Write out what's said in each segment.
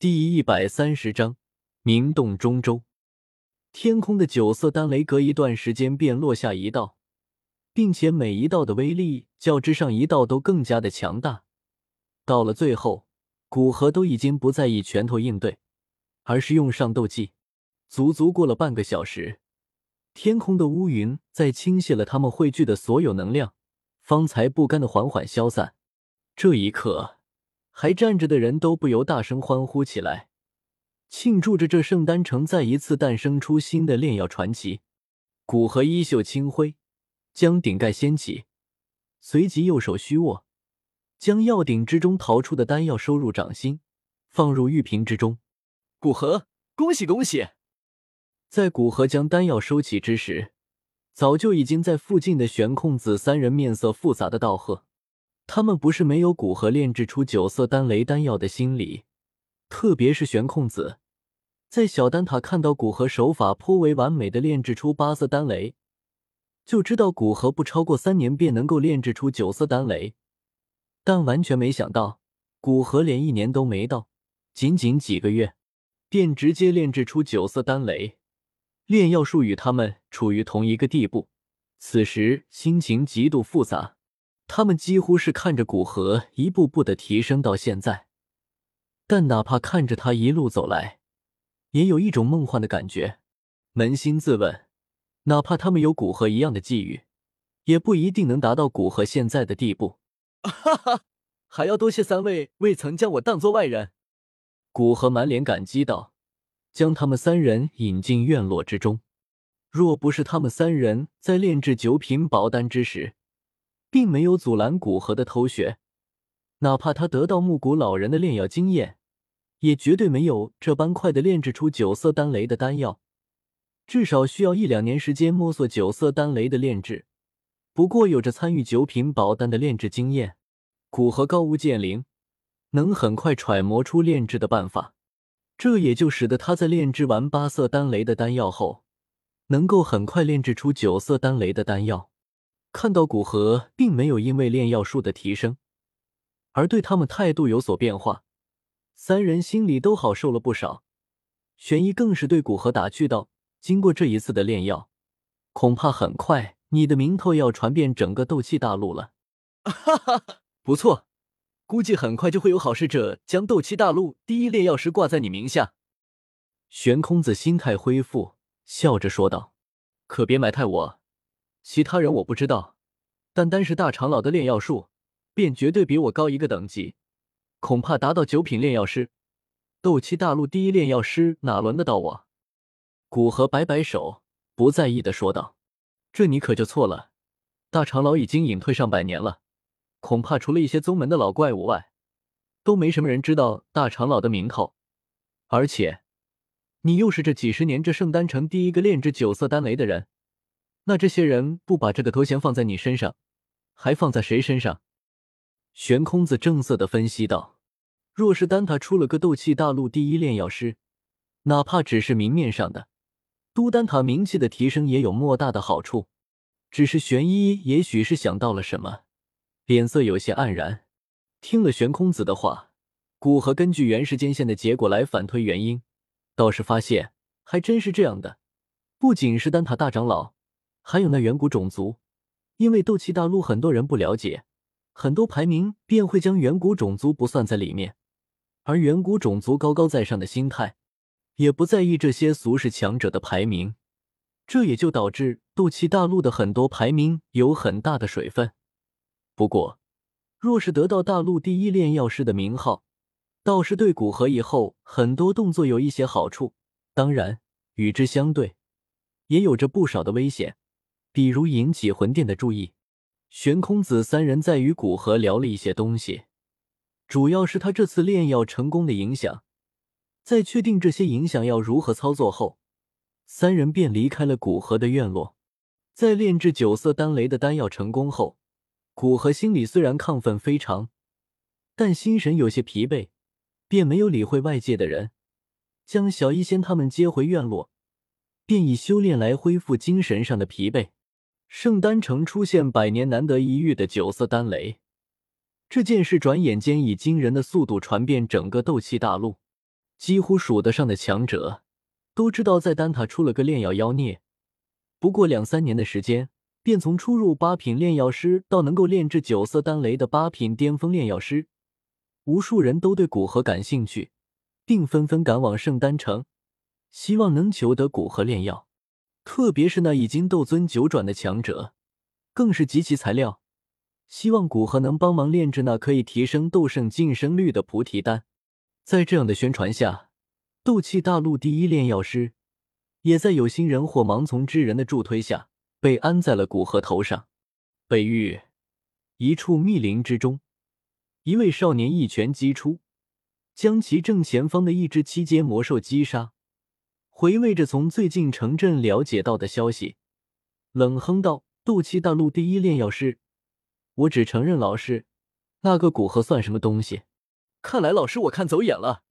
第一百三十章，明洞中州。天空的九色丹雷隔一段时间便落下一道，并且每一道的威力较之上一道都更加的强大。到了最后，古河都已经不再以拳头应对，而是用上斗技。足足过了半个小时，天空的乌云在倾泻了他们汇聚的所有能量，方才不甘的缓缓消散。这一刻。还站着的人都不由大声欢呼起来，庆祝着这圣丹城再一次诞生出新的炼药传奇。古河衣袖轻挥，将顶盖掀起，随即右手虚握，将药鼎之中逃出的丹药收入掌心，放入玉瓶之中。古河，恭喜恭喜！在古河将丹药收起之时，早就已经在附近的玄空子三人面色复杂的道贺。他们不是没有古河炼制出九色丹雷丹药的心理，特别是玄空子，在小丹塔看到古河手法颇为完美的炼制出八色丹雷，就知道古河不超过三年便能够炼制出九色丹雷，但完全没想到古河连一年都没到，仅仅几个月，便直接炼制出九色丹雷，炼药术与他们处于同一个地步，此时心情极度复杂。他们几乎是看着古河一步步的提升到现在，但哪怕看着他一路走来，也有一种梦幻的感觉。扪心自问，哪怕他们有古河一样的际遇，也不一定能达到古河现在的地步。哈哈，还要多谢三位未曾将我当做外人。古河满脸感激道，将他们三人引进院落之中。若不是他们三人在炼制九品宝丹之时，并没有阻拦古河的偷学，哪怕他得到木谷老人的炼药经验，也绝对没有这般快的炼制出九色丹雷的丹药，至少需要一两年时间摸索九色丹雷的炼制。不过有着参与九品宝丹的炼制经验，古河高屋建瓴，能很快揣摩出炼制的办法，这也就使得他在炼制完八色丹雷的丹药后，能够很快炼制出九色丹雷的丹药。看到古河并没有因为炼药术的提升而对他们态度有所变化，三人心里都好受了不少。玄一更是对古河打趣道：“经过这一次的炼药，恐怕很快你的名头要传遍整个斗气大陆了。”哈哈，不错，估计很快就会有好事者将斗气大陆第一炼药师挂在你名下。玄空子心态恢复，笑着说道：“可别埋汰我。”其他人我不知道，但单是大长老的炼药术，便绝对比我高一个等级，恐怕达到九品炼药师。斗气大陆第一炼药师哪轮得到我？古河摆摆手，不在意的说道：“这你可就错了。大长老已经隐退上百年了，恐怕除了一些宗门的老怪物外，都没什么人知道大长老的名头。而且，你又是这几十年这圣丹城第一个炼制九色丹雷的人。”那这些人不把这个头衔放在你身上，还放在谁身上？玄空子正色的分析道：“若是丹塔出了个斗气大陆第一炼药师，哪怕只是明面上的，都丹塔名气的提升也有莫大的好处。只是玄一也许是想到了什么，脸色有些黯然。听了玄空子的话，古河根据原时间线的结果来反推原因，倒是发现还真是这样的。不仅是丹塔大长老。”还有那远古种族，因为斗气大陆很多人不了解，很多排名便会将远古种族不算在里面，而远古种族高高在上的心态，也不在意这些俗世强者的排名，这也就导致斗气大陆的很多排名有很大的水分。不过，若是得到大陆第一炼药师的名号，倒是对古河以后很多动作有一些好处。当然，与之相对，也有着不少的危险。比如引起魂殿的注意，玄空子三人在与古河聊了一些东西，主要是他这次炼药成功的影响。在确定这些影响要如何操作后，三人便离开了古河的院落。在炼制九色丹雷的丹药成功后，古河心里虽然亢奋非常，但心神有些疲惫，便没有理会外界的人，将小医仙他们接回院落，便以修炼来恢复精神上的疲惫。圣丹城出现百年难得一遇的九色丹雷，这件事转眼间以惊人的速度传遍整个斗气大陆。几乎数得上的强者，都知道在丹塔出了个炼药妖孽。不过两三年的时间，便从初入八品炼药师到能够炼制九色丹雷的八品巅峰炼药师，无数人都对古河感兴趣，并纷纷赶往圣丹城，希望能求得古河炼药。特别是那已经斗尊九转的强者，更是集齐材料，希望古河能帮忙炼制那可以提升斗圣晋升率的菩提丹。在这样的宣传下，斗气大陆第一炼药师也在有心人或盲从之人的助推下，被安在了古河头上。北域一处密林之中，一位少年一拳击出，将其正前方的一只七阶魔兽击杀。回味着从最近城镇了解到的消息，冷哼道：“斗气大陆第一炼药师，我只承认老师，那个古河算什么东西？看来老师我看走眼了。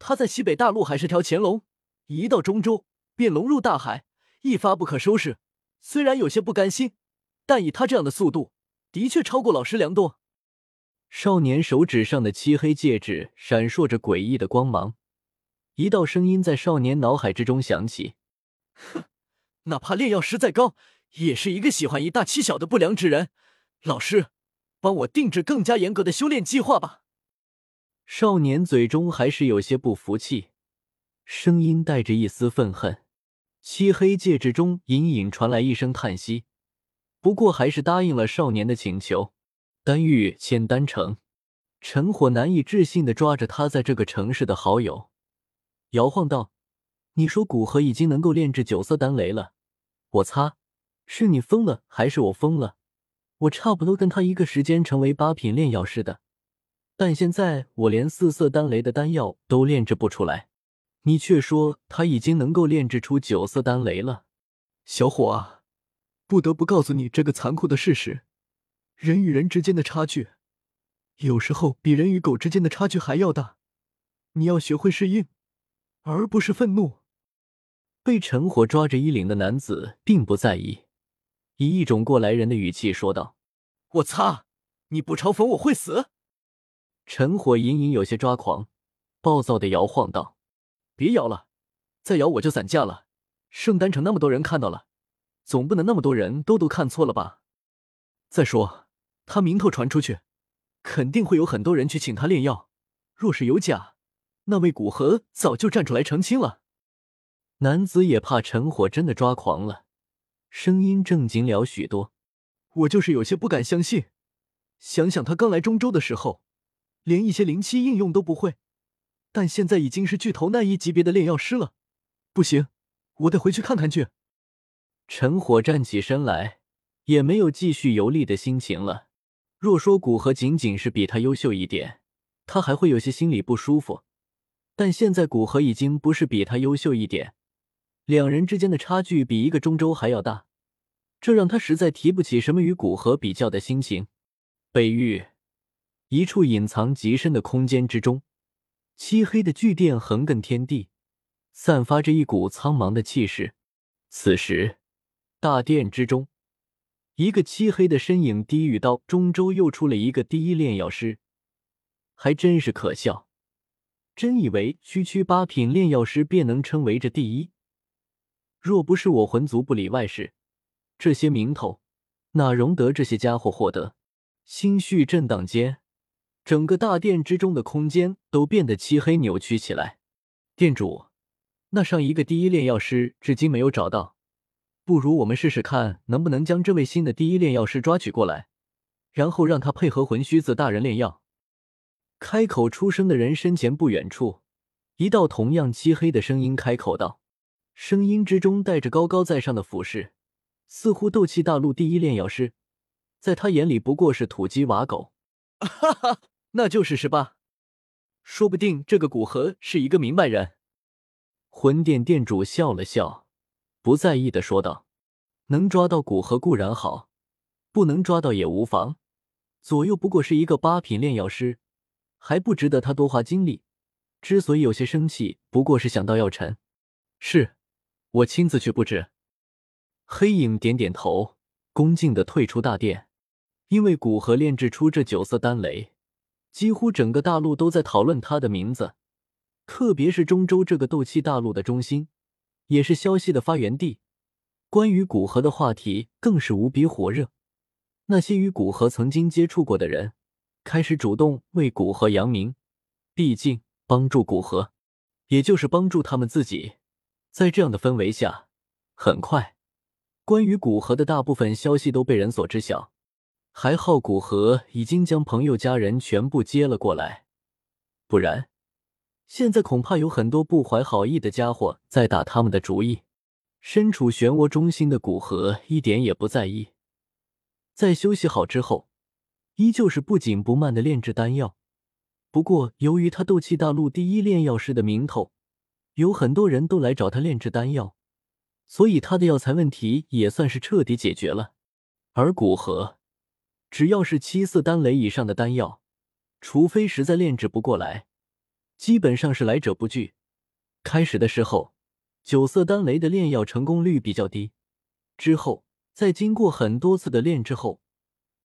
他在西北大陆还是条潜龙，一到中州便龙入大海，一发不可收拾。虽然有些不甘心，但以他这样的速度，的确超过老师良多。”少年手指上的漆黑戒指闪烁着诡异的光芒。一道声音在少年脑海之中响起：“哼，哪怕炼药师再高，也是一个喜欢以大欺小的不良之人。老师，帮我定制更加严格的修炼计划吧。”少年嘴中还是有些不服气，声音带着一丝愤恨。漆黑戒指中隐隐传来一声叹息，不过还是答应了少年的请求。丹玉千丹城，陈火难以置信的抓着他在这个城市的好友。摇晃道：“你说古河已经能够炼制九色丹雷了，我擦，是你疯了还是我疯了？我差不多跟他一个时间成为八品炼药师的，但现在我连四色丹雷的丹药都炼制不出来，你却说他已经能够炼制出九色丹雷了。小伙啊，不得不告诉你这个残酷的事实：人与人之间的差距，有时候比人与狗之间的差距还要大。你要学会适应。”而不是愤怒。被陈火抓着衣领的男子并不在意，以一种过来人的语气说道：“我擦，你不嘲讽我会死！”陈火隐隐有些抓狂，暴躁的摇晃道：“别摇了，再摇我就散架了。圣丹城那么多人看到了，总不能那么多人都都看错了吧？再说他名头传出去，肯定会有很多人去请他炼药。若是有假……”那位古河早就站出来澄清了。男子也怕陈火真的抓狂了，声音正经了许多。我就是有些不敢相信。想想他刚来中州的时候，连一些灵气应用都不会，但现在已经是巨头那一级别的炼药师了。不行，我得回去看看去。陈火站起身来，也没有继续游历的心情了。若说古河仅仅是比他优秀一点，他还会有些心里不舒服。但现在古河已经不是比他优秀一点，两人之间的差距比一个中州还要大，这让他实在提不起什么与古河比较的心情。北域一处隐藏极深的空间之中，漆黑的巨殿横亘天地，散发着一股苍茫的气势。此时，大殿之中，一个漆黑的身影低语道：“中州又出了一个第一炼药师，还真是可笑。”真以为区区八品炼药师便能称为这第一？若不是我魂族不理外事，这些名头哪容得这些家伙获得？心绪震荡间，整个大殿之中的空间都变得漆黑扭曲起来。店主，那上一个第一炼药师至今没有找到，不如我们试试看，能不能将这位新的第一炼药师抓取过来，然后让他配合魂虚子大人炼药。开口出声的人身前不远处，一道同样漆黑的声音开口道，声音之中带着高高在上的俯视，似乎斗气大陆第一炼药师，在他眼里不过是土鸡瓦狗。哈哈，那就试试吧，说不定这个古河是一个明白人。魂殿殿主笑了笑，不在意的说道：“能抓到古河固然好，不能抓到也无妨，左右不过是一个八品炼药师。”还不值得他多花精力。之所以有些生气，不过是想到药尘。是，我亲自去布置。黑影点点头，恭敬的退出大殿。因为古河炼制出这九色丹雷，几乎整个大陆都在讨论他的名字。特别是中州这个斗气大陆的中心，也是消息的发源地。关于古河的话题更是无比火热。那些与古河曾经接触过的人，开始主动为古河扬名。毕竟，帮助古河，也就是帮助他们自己。在这样的氛围下，很快，关于古河的大部分消息都被人所知晓。还好古河已经将朋友家人全部接了过来，不然，现在恐怕有很多不怀好意的家伙在打他们的主意。身处漩涡中心的古河一点也不在意，在休息好之后，依旧是不紧不慢的炼制丹药。不过，由于他斗气大陆第一炼药师的名头，有很多人都来找他炼制丹药，所以他的药材问题也算是彻底解决了。而古河，只要是七色丹雷以上的丹药，除非实在炼制不过来，基本上是来者不拒。开始的时候。九色丹雷的炼药成功率比较低，之后在经过很多次的炼制后，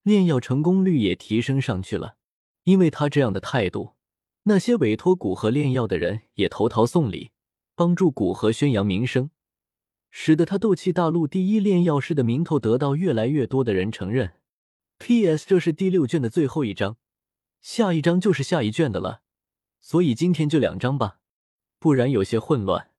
炼药成功率也提升上去了。因为他这样的态度，那些委托古河炼药的人也投桃送礼，帮助古河宣扬名声，使得他斗气大陆第一炼药师的名头得到越来越多的人承认。P.S. 这是第六卷的最后一章，下一章就是下一卷的了，所以今天就两章吧，不然有些混乱。